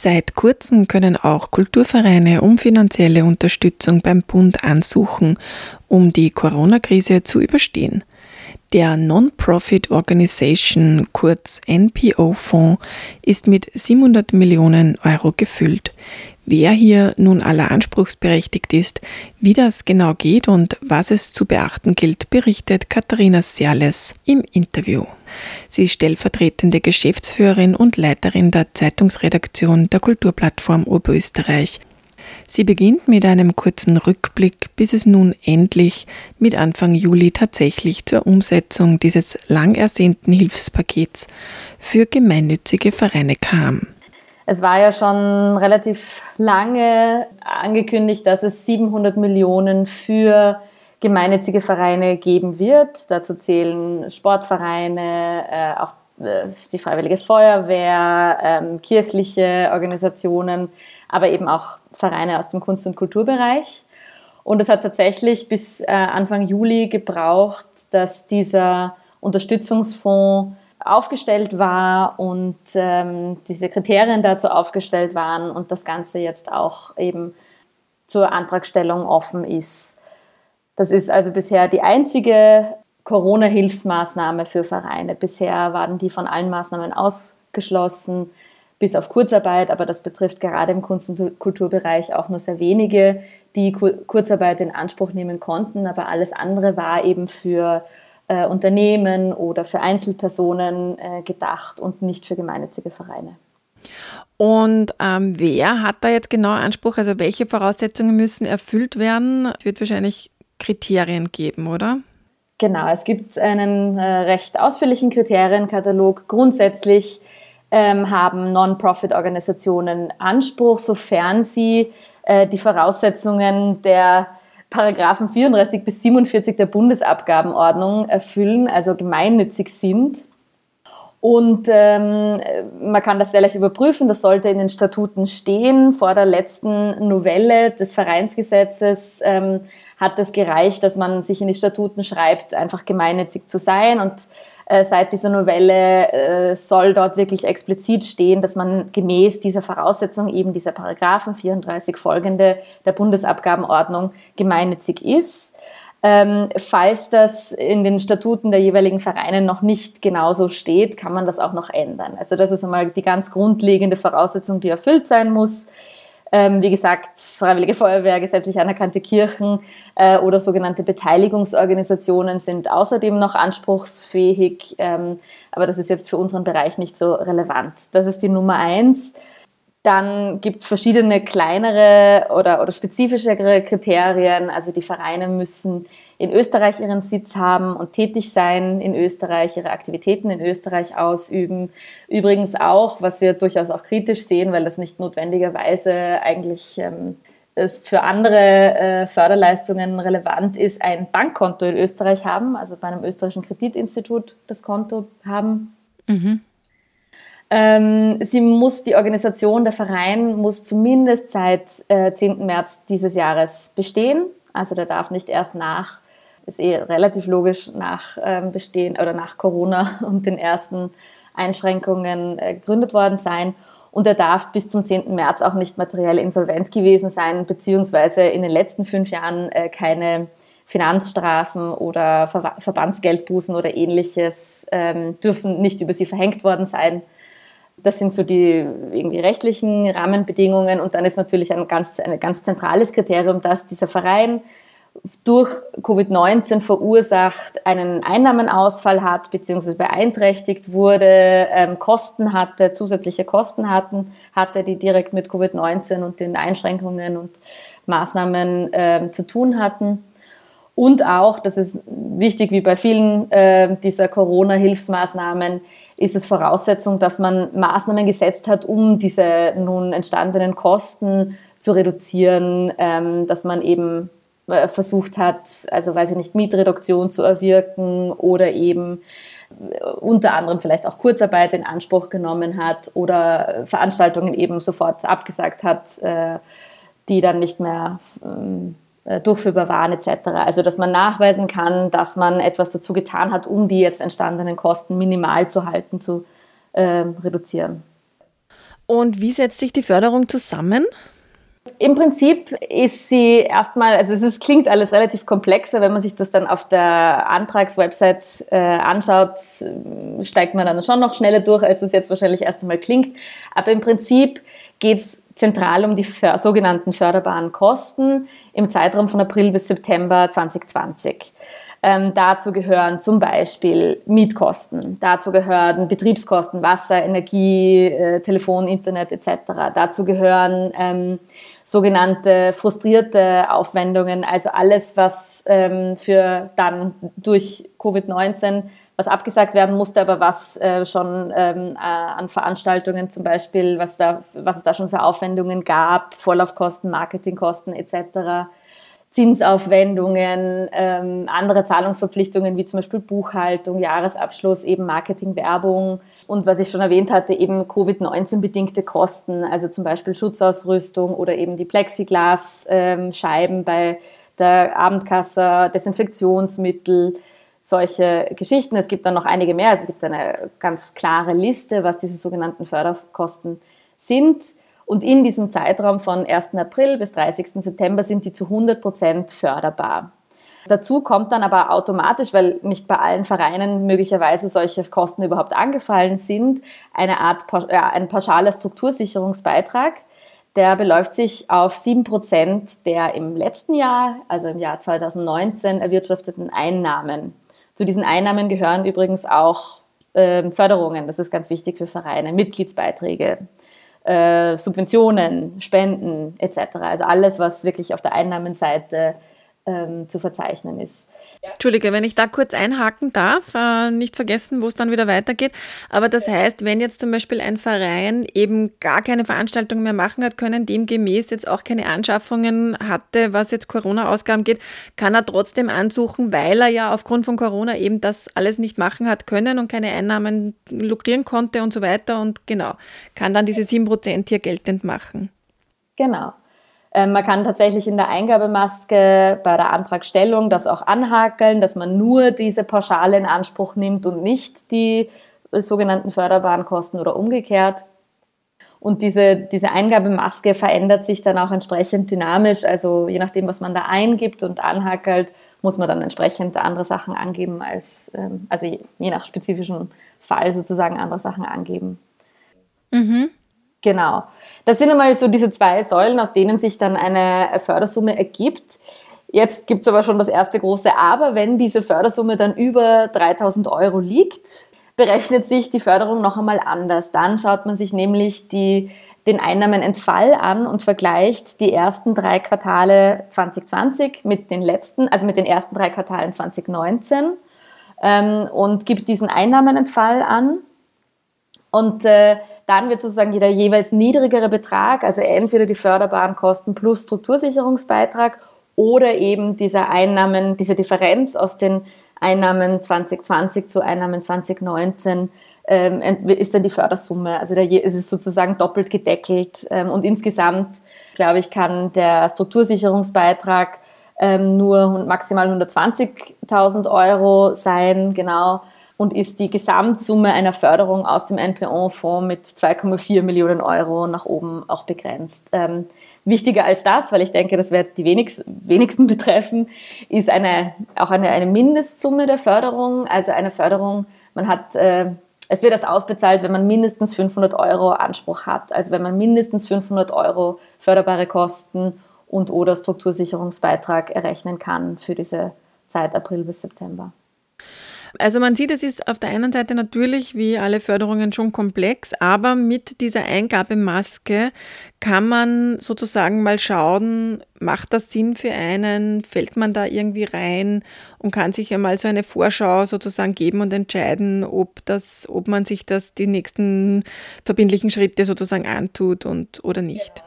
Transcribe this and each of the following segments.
Seit kurzem können auch Kulturvereine um finanzielle Unterstützung beim Bund ansuchen, um die Corona-Krise zu überstehen. Der Non-Profit Organization, kurz NPO-Fonds, ist mit 700 Millionen Euro gefüllt. Wer hier nun aller anspruchsberechtigt ist, wie das genau geht und was es zu beachten gilt, berichtet Katharina Serles im Interview. Sie ist stellvertretende Geschäftsführerin und Leiterin der Zeitungsredaktion der Kulturplattform Oberösterreich Sie beginnt mit einem kurzen Rückblick, bis es nun endlich mit Anfang Juli tatsächlich zur Umsetzung dieses lang ersehnten Hilfspakets für gemeinnützige Vereine kam. Es war ja schon relativ lange angekündigt, dass es 700 Millionen für gemeinnützige Vereine geben wird. Dazu zählen Sportvereine, äh, auch äh, die Freiwillige Feuerwehr, ähm, kirchliche Organisationen, aber eben auch Vereine aus dem Kunst- und Kulturbereich. Und es hat tatsächlich bis äh, Anfang Juli gebraucht, dass dieser Unterstützungsfonds aufgestellt war und ähm, diese Kriterien dazu aufgestellt waren und das Ganze jetzt auch eben zur Antragstellung offen ist. Das ist also bisher die einzige Corona-Hilfsmaßnahme für Vereine. Bisher waren die von allen Maßnahmen ausgeschlossen, bis auf Kurzarbeit, aber das betrifft gerade im Kunst- und Kulturbereich auch nur sehr wenige, die Kurzarbeit in Anspruch nehmen konnten, aber alles andere war eben für äh, Unternehmen oder für Einzelpersonen äh, gedacht und nicht für gemeinnützige Vereine. Und ähm, wer hat da jetzt genau Anspruch? Also welche Voraussetzungen müssen erfüllt werden? Es wird wahrscheinlich Kriterien geben, oder? Genau, es gibt einen äh, recht ausführlichen Kriterienkatalog. Grundsätzlich ähm, haben Non-Profit-Organisationen Anspruch, sofern sie äh, die Voraussetzungen der Paragraphen 34 bis 47 der Bundesabgabenordnung erfüllen, also gemeinnützig sind. Und ähm, man kann das sehr leicht überprüfen, das sollte in den Statuten stehen. Vor der letzten Novelle des Vereinsgesetzes ähm, hat es gereicht, dass man sich in die Statuten schreibt, einfach gemeinnützig zu sein. Und äh, seit dieser Novelle äh, soll dort wirklich explizit stehen, dass man gemäß dieser Voraussetzung, eben dieser Paragraphen 34 folgende der Bundesabgabenordnung gemeinnützig ist. Ähm, falls das in den Statuten der jeweiligen Vereine noch nicht genauso steht, kann man das auch noch ändern. Also das ist einmal die ganz grundlegende Voraussetzung, die erfüllt sein muss. Ähm, wie gesagt, Freiwillige Feuerwehr, gesetzlich anerkannte Kirchen äh, oder sogenannte Beteiligungsorganisationen sind außerdem noch anspruchsfähig, ähm, aber das ist jetzt für unseren Bereich nicht so relevant. Das ist die Nummer eins. Dann gibt es verschiedene kleinere oder, oder spezifischere Kriterien. Also die Vereine müssen in Österreich ihren Sitz haben und tätig sein in Österreich, ihre Aktivitäten in Österreich ausüben. Übrigens auch, was wir durchaus auch kritisch sehen, weil das nicht notwendigerweise eigentlich ähm, für andere äh, Förderleistungen relevant ist, ein Bankkonto in Österreich haben, also bei einem österreichischen Kreditinstitut das Konto haben. Mhm. Ähm, sie muss, die Organisation, der Verein muss zumindest seit äh, 10. März dieses Jahres bestehen. Also der darf nicht erst nach ist eh relativ logisch nach ähm, Bestehen oder nach Corona und den ersten Einschränkungen äh, gegründet worden sein. Und er darf bis zum 10. März auch nicht materiell insolvent gewesen sein, beziehungsweise in den letzten fünf Jahren äh, keine Finanzstrafen oder Ver Verbandsgeldbußen oder ähnliches ähm, dürfen nicht über sie verhängt worden sein. Das sind so die irgendwie rechtlichen Rahmenbedingungen. Und dann ist natürlich ein ganz, ein ganz zentrales Kriterium, dass dieser Verein durch Covid-19 verursacht einen Einnahmenausfall hat, beziehungsweise beeinträchtigt wurde, ähm, Kosten hatte, zusätzliche Kosten hatten, hatte, die direkt mit Covid-19 und den Einschränkungen und Maßnahmen ähm, zu tun hatten. Und auch, das ist wichtig wie bei vielen äh, dieser Corona-Hilfsmaßnahmen, ist es Voraussetzung, dass man Maßnahmen gesetzt hat, um diese nun entstandenen Kosten zu reduzieren, ähm, dass man eben versucht hat, also weiß ich nicht, Mietreduktion zu erwirken oder eben äh, unter anderem vielleicht auch Kurzarbeit in Anspruch genommen hat oder Veranstaltungen eben sofort abgesagt hat, äh, die dann nicht mehr ähm, durchführbar waren etc. Also dass man nachweisen kann, dass man etwas dazu getan hat, um die jetzt entstandenen Kosten minimal zu halten, zu äh, reduzieren. Und wie setzt sich die Förderung zusammen? Im Prinzip ist sie erstmal, also es ist, klingt alles relativ komplexer, wenn man sich das dann auf der Antragswebsite äh, anschaut, steigt man dann schon noch schneller durch, als es jetzt wahrscheinlich erst einmal klingt. Aber im Prinzip geht es zentral um die sogenannten förderbaren Kosten im Zeitraum von April bis September 2020. Ähm, dazu gehören zum Beispiel Mietkosten, dazu gehören Betriebskosten, Wasser, Energie, äh, Telefon, Internet etc. Dazu gehören ähm, sogenannte frustrierte Aufwendungen, also alles, was ähm, für dann durch Covid-19 was abgesagt werden musste, aber was äh, schon ähm, äh, an Veranstaltungen zum Beispiel, was, da, was es da schon für Aufwendungen gab, Vorlaufkosten, Marketingkosten etc., Zinsaufwendungen, ähm, andere Zahlungsverpflichtungen wie zum Beispiel Buchhaltung, Jahresabschluss, eben Marketing, Werbung und was ich schon erwähnt hatte, eben Covid-19-bedingte Kosten, also zum Beispiel Schutzausrüstung oder eben die Plexiglasscheiben ähm, bei der Abendkasse, Desinfektionsmittel, solche Geschichten. Es gibt dann noch einige mehr. Also es gibt eine ganz klare Liste, was diese sogenannten Förderkosten sind. Und in diesem Zeitraum von 1. April bis 30. September sind die zu 100 Prozent förderbar. Dazu kommt dann aber automatisch, weil nicht bei allen Vereinen möglicherweise solche Kosten überhaupt angefallen sind, eine Art, ja, ein pauschaler Struktursicherungsbeitrag. Der beläuft sich auf 7 Prozent der im letzten Jahr, also im Jahr 2019, erwirtschafteten Einnahmen. Zu diesen Einnahmen gehören übrigens auch äh, Förderungen, das ist ganz wichtig für Vereine, Mitgliedsbeiträge, äh, Subventionen, Spenden etc. Also alles, was wirklich auf der Einnahmenseite ähm, zu verzeichnen ist. Entschuldige, wenn ich da kurz einhaken darf, äh, nicht vergessen, wo es dann wieder weitergeht. Aber das heißt, wenn jetzt zum Beispiel ein Verein eben gar keine Veranstaltungen mehr machen hat können, demgemäß jetzt auch keine Anschaffungen hatte, was jetzt Corona-Ausgaben geht, kann er trotzdem ansuchen, weil er ja aufgrund von Corona eben das alles nicht machen hat können und keine Einnahmen lukrieren konnte und so weiter. Und genau, kann dann diese 7% hier geltend machen. Genau. Ähm, man kann tatsächlich in der Eingabemaske bei der Antragstellung das auch anhakeln, dass man nur diese Pauschale in Anspruch nimmt und nicht die sogenannten förderbaren Kosten oder umgekehrt. Und diese, diese Eingabemaske verändert sich dann auch entsprechend dynamisch. Also je nachdem, was man da eingibt und anhakelt, muss man dann entsprechend andere Sachen angeben als, ähm, also je, je nach spezifischem Fall sozusagen andere Sachen angeben. Mhm. Genau. Das sind einmal so diese zwei Säulen, aus denen sich dann eine Fördersumme ergibt. Jetzt gibt es aber schon das erste große Aber. Wenn diese Fördersumme dann über 3000 Euro liegt, berechnet sich die Förderung noch einmal anders. Dann schaut man sich nämlich die, den Einnahmenentfall an und vergleicht die ersten drei Quartale 2020 mit den letzten, also mit den ersten drei Quartalen 2019 ähm, und gibt diesen Einnahmenentfall an. Und äh, dann wird sozusagen der jeweils niedrigere Betrag, also entweder die förderbaren Kosten plus Struktursicherungsbeitrag oder eben diese Einnahmen, diese Differenz aus den Einnahmen 2020 zu Einnahmen 2019 ähm, ist dann die Fördersumme. Also da ist es sozusagen doppelt gedeckelt. Ähm, und insgesamt, glaube ich, kann der Struktursicherungsbeitrag ähm, nur maximal 120.000 Euro sein, genau und ist die Gesamtsumme einer Förderung aus dem NPO-Fonds mit 2,4 Millionen Euro nach oben auch begrenzt. Ähm, wichtiger als das, weil ich denke, das wird die wenigsten, betreffen, ist eine, auch eine, eine Mindestsumme der Förderung. Also eine Förderung, man hat, äh, es wird das ausbezahlt, wenn man mindestens 500 Euro Anspruch hat. Also wenn man mindestens 500 Euro förderbare Kosten und oder Struktursicherungsbeitrag errechnen kann für diese Zeit April bis September. Also man sieht, es ist auf der einen Seite natürlich wie alle Förderungen schon komplex, aber mit dieser Eingabemaske kann man sozusagen mal schauen, macht das Sinn für einen, fällt man da irgendwie rein und kann sich einmal so eine Vorschau sozusagen geben und entscheiden, ob das, ob man sich das die nächsten verbindlichen Schritte sozusagen antut und oder nicht.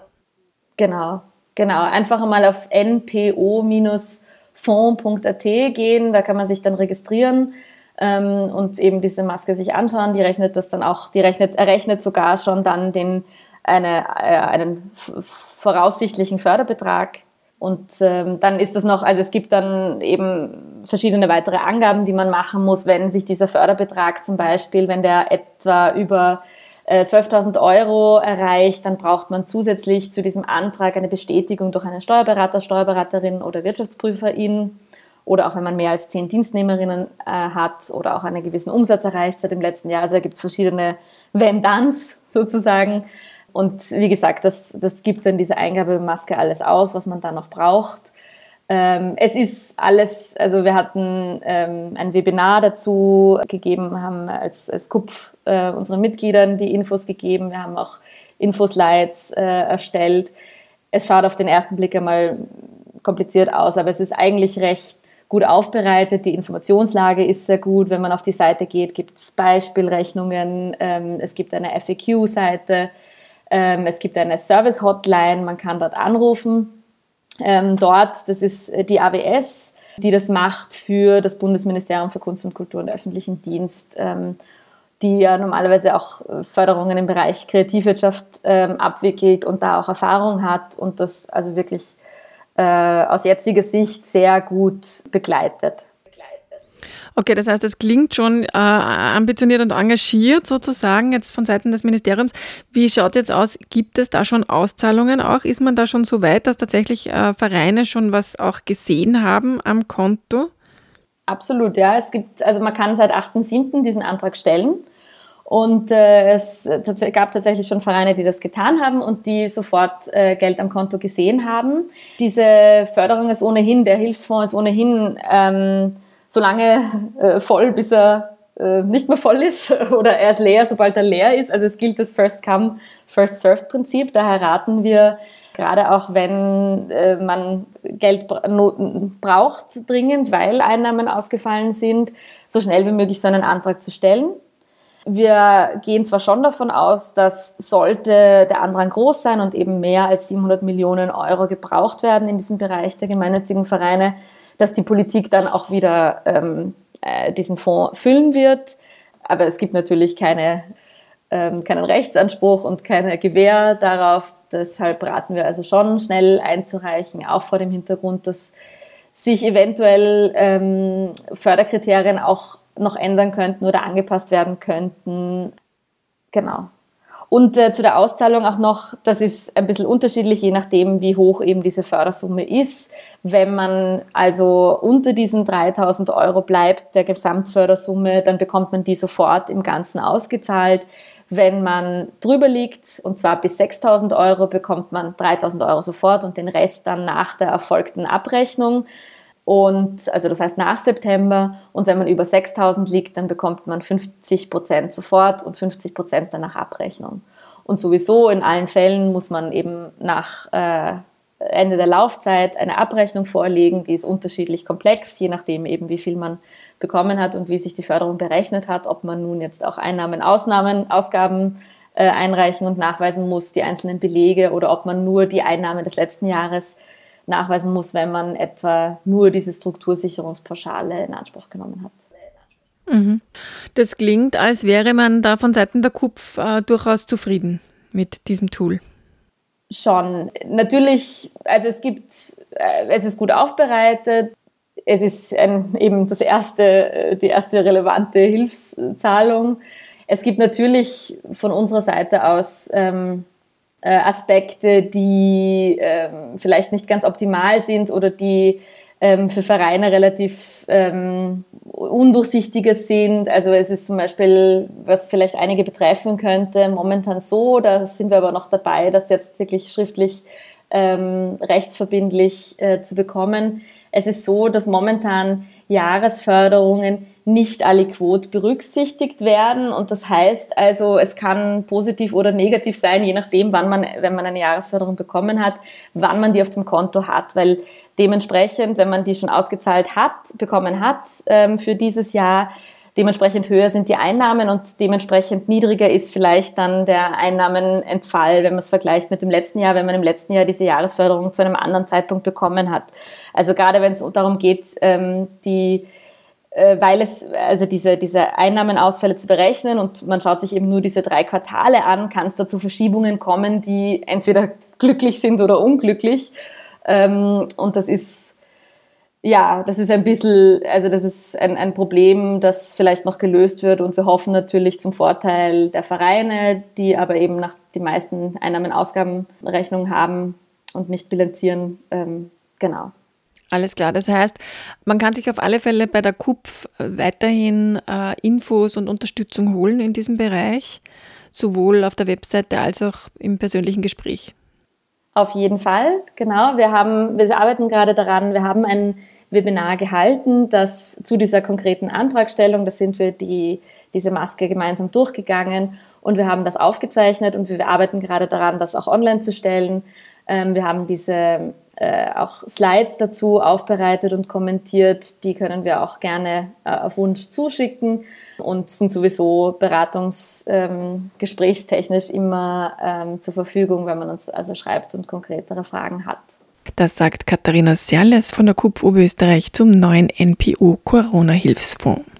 Genau, genau. Einfach mal auf npo-fonds.at gehen, da kann man sich dann registrieren ähm, und eben diese Maske sich anschauen. Die rechnet das dann auch, die rechnet, errechnet sogar schon dann den, eine, äh, einen voraussichtlichen Förderbetrag. Und ähm, dann ist das noch, also es gibt dann eben verschiedene weitere Angaben, die man machen muss, wenn sich dieser Förderbetrag zum Beispiel, wenn der etwa über 12.000 Euro erreicht, dann braucht man zusätzlich zu diesem Antrag eine Bestätigung durch einen Steuerberater, Steuerberaterin oder Wirtschaftsprüferin oder auch wenn man mehr als zehn Dienstnehmerinnen äh, hat oder auch einen gewissen Umsatz erreicht seit dem letzten Jahr. Also da gibt es verschiedene Wenn-Danns sozusagen. Und wie gesagt, das, das gibt dann diese Eingabemaske alles aus, was man da noch braucht. Ähm, es ist alles, also wir hatten ähm, ein Webinar dazu gegeben, haben als, als KUPF äh, unseren Mitgliedern die Infos gegeben. Wir haben auch Infoslides äh, erstellt. Es schaut auf den ersten Blick einmal kompliziert aus, aber es ist eigentlich recht gut aufbereitet. Die Informationslage ist sehr gut. Wenn man auf die Seite geht, gibt es Beispielrechnungen. Ähm, es gibt eine FAQ-Seite. Ähm, es gibt eine Service-Hotline. Man kann dort anrufen ähm, dort, das ist die AWS, die das macht für das Bundesministerium für Kunst und Kultur und öffentlichen Dienst, ähm, die ja normalerweise auch äh, Förderungen im Bereich Kreativwirtschaft ähm, abwickelt und da auch Erfahrung hat und das also wirklich äh, aus jetziger Sicht sehr gut begleitet. Okay, das heißt, es klingt schon äh, ambitioniert und engagiert sozusagen jetzt von Seiten des Ministeriums. Wie schaut es jetzt aus? Gibt es da schon Auszahlungen auch? Ist man da schon so weit, dass tatsächlich äh, Vereine schon was auch gesehen haben am Konto? Absolut, ja. Es gibt, also man kann seit 8.7. diesen Antrag stellen. Und äh, es gab tatsächlich schon Vereine, die das getan haben und die sofort äh, Geld am Konto gesehen haben. Diese Förderung ist ohnehin, der Hilfsfonds ist ohnehin ähm, so lange äh, voll, bis er äh, nicht mehr voll ist oder er ist leer, sobald er leer ist. Also es gilt das First Come, First Served Prinzip. Daher raten wir, gerade auch wenn äh, man Geld braucht dringend, weil Einnahmen ausgefallen sind, so schnell wie möglich so einen Antrag zu stellen. Wir gehen zwar schon davon aus, dass sollte der Andrang groß sein und eben mehr als 700 Millionen Euro gebraucht werden in diesem Bereich der gemeinnützigen Vereine, dass die Politik dann auch wieder ähm, äh, diesen Fonds füllen wird. Aber es gibt natürlich keine, ähm, keinen Rechtsanspruch und keine Gewähr darauf. Deshalb raten wir also schon, schnell einzureichen, auch vor dem Hintergrund, dass sich eventuell ähm, Förderkriterien auch noch ändern könnten oder angepasst werden könnten. Genau. Und äh, zu der Auszahlung auch noch, das ist ein bisschen unterschiedlich, je nachdem, wie hoch eben diese Fördersumme ist. Wenn man also unter diesen 3000 Euro bleibt, der Gesamtfördersumme, dann bekommt man die sofort im Ganzen ausgezahlt. Wenn man drüber liegt, und zwar bis 6000 Euro, bekommt man 3000 Euro sofort und den Rest dann nach der erfolgten Abrechnung. Und also das heißt nach September. Und wenn man über 6000 liegt, dann bekommt man 50 Prozent sofort und 50 Prozent dann nach Abrechnung. Und sowieso in allen Fällen muss man eben nach äh, Ende der Laufzeit eine Abrechnung vorlegen. Die ist unterschiedlich komplex, je nachdem eben, wie viel man bekommen hat und wie sich die Förderung berechnet hat, ob man nun jetzt auch Einnahmen, Ausnahmen, Ausgaben äh, einreichen und nachweisen muss, die einzelnen Belege, oder ob man nur die Einnahmen des letzten Jahres nachweisen muss, wenn man etwa nur diese Struktursicherungspauschale in Anspruch genommen hat. Mhm. Das klingt, als wäre man da von Seiten der KUPF äh, durchaus zufrieden mit diesem Tool. Schon. Natürlich, also es gibt, äh, es ist gut aufbereitet. Es ist ein, eben das erste, äh, die erste relevante Hilfszahlung. Es gibt natürlich von unserer Seite aus ähm, äh, Aspekte, die ähm, vielleicht nicht ganz optimal sind oder die ähm, für Vereine relativ ähm, undurchsichtiger sind. Also es ist zum Beispiel, was vielleicht einige betreffen könnte, momentan so, da sind wir aber noch dabei, das jetzt wirklich schriftlich ähm, rechtsverbindlich äh, zu bekommen. Es ist so, dass momentan Jahresförderungen nicht aliquot berücksichtigt werden. Und das heißt also, es kann positiv oder negativ sein, je nachdem, wann man, wenn man eine Jahresförderung bekommen hat, wann man die auf dem Konto hat. Weil dementsprechend, wenn man die schon ausgezahlt hat, bekommen hat ähm, für dieses Jahr, dementsprechend höher sind die Einnahmen und dementsprechend niedriger ist vielleicht dann der Einnahmenentfall, wenn man es vergleicht mit dem letzten Jahr, wenn man im letzten Jahr diese Jahresförderung zu einem anderen Zeitpunkt bekommen hat. Also gerade wenn es darum geht, ähm, die weil es, also diese, diese Einnahmenausfälle zu berechnen und man schaut sich eben nur diese drei Quartale an, kann es da zu Verschiebungen kommen, die entweder glücklich sind oder unglücklich. Ähm, und das ist ja, das ist ein bisschen, also das ist ein, ein Problem, das vielleicht noch gelöst wird und wir hoffen natürlich zum Vorteil der Vereine, die aber eben nach die meisten Einnahmen-Ausgabenrechnungen haben und nicht bilanzieren. Ähm, genau. Alles klar. Das heißt, man kann sich auf alle Fälle bei der KUPF weiterhin äh, Infos und Unterstützung holen in diesem Bereich, sowohl auf der Webseite als auch im persönlichen Gespräch. Auf jeden Fall, genau. Wir haben, wir arbeiten gerade daran. Wir haben ein Webinar gehalten, das zu dieser konkreten Antragstellung, da sind wir die, diese Maske gemeinsam durchgegangen und wir haben das aufgezeichnet und wir arbeiten gerade daran, das auch online zu stellen. Ähm, wir haben diese äh, auch Slides dazu aufbereitet und kommentiert. Die können wir auch gerne äh, auf Wunsch zuschicken und sind sowieso beratungsgesprächstechnisch ähm, immer ähm, zur Verfügung, wenn man uns also schreibt und konkretere Fragen hat. Das sagt Katharina Serles von der KUPF Oberösterreich zum neuen NPO Corona-Hilfsfonds.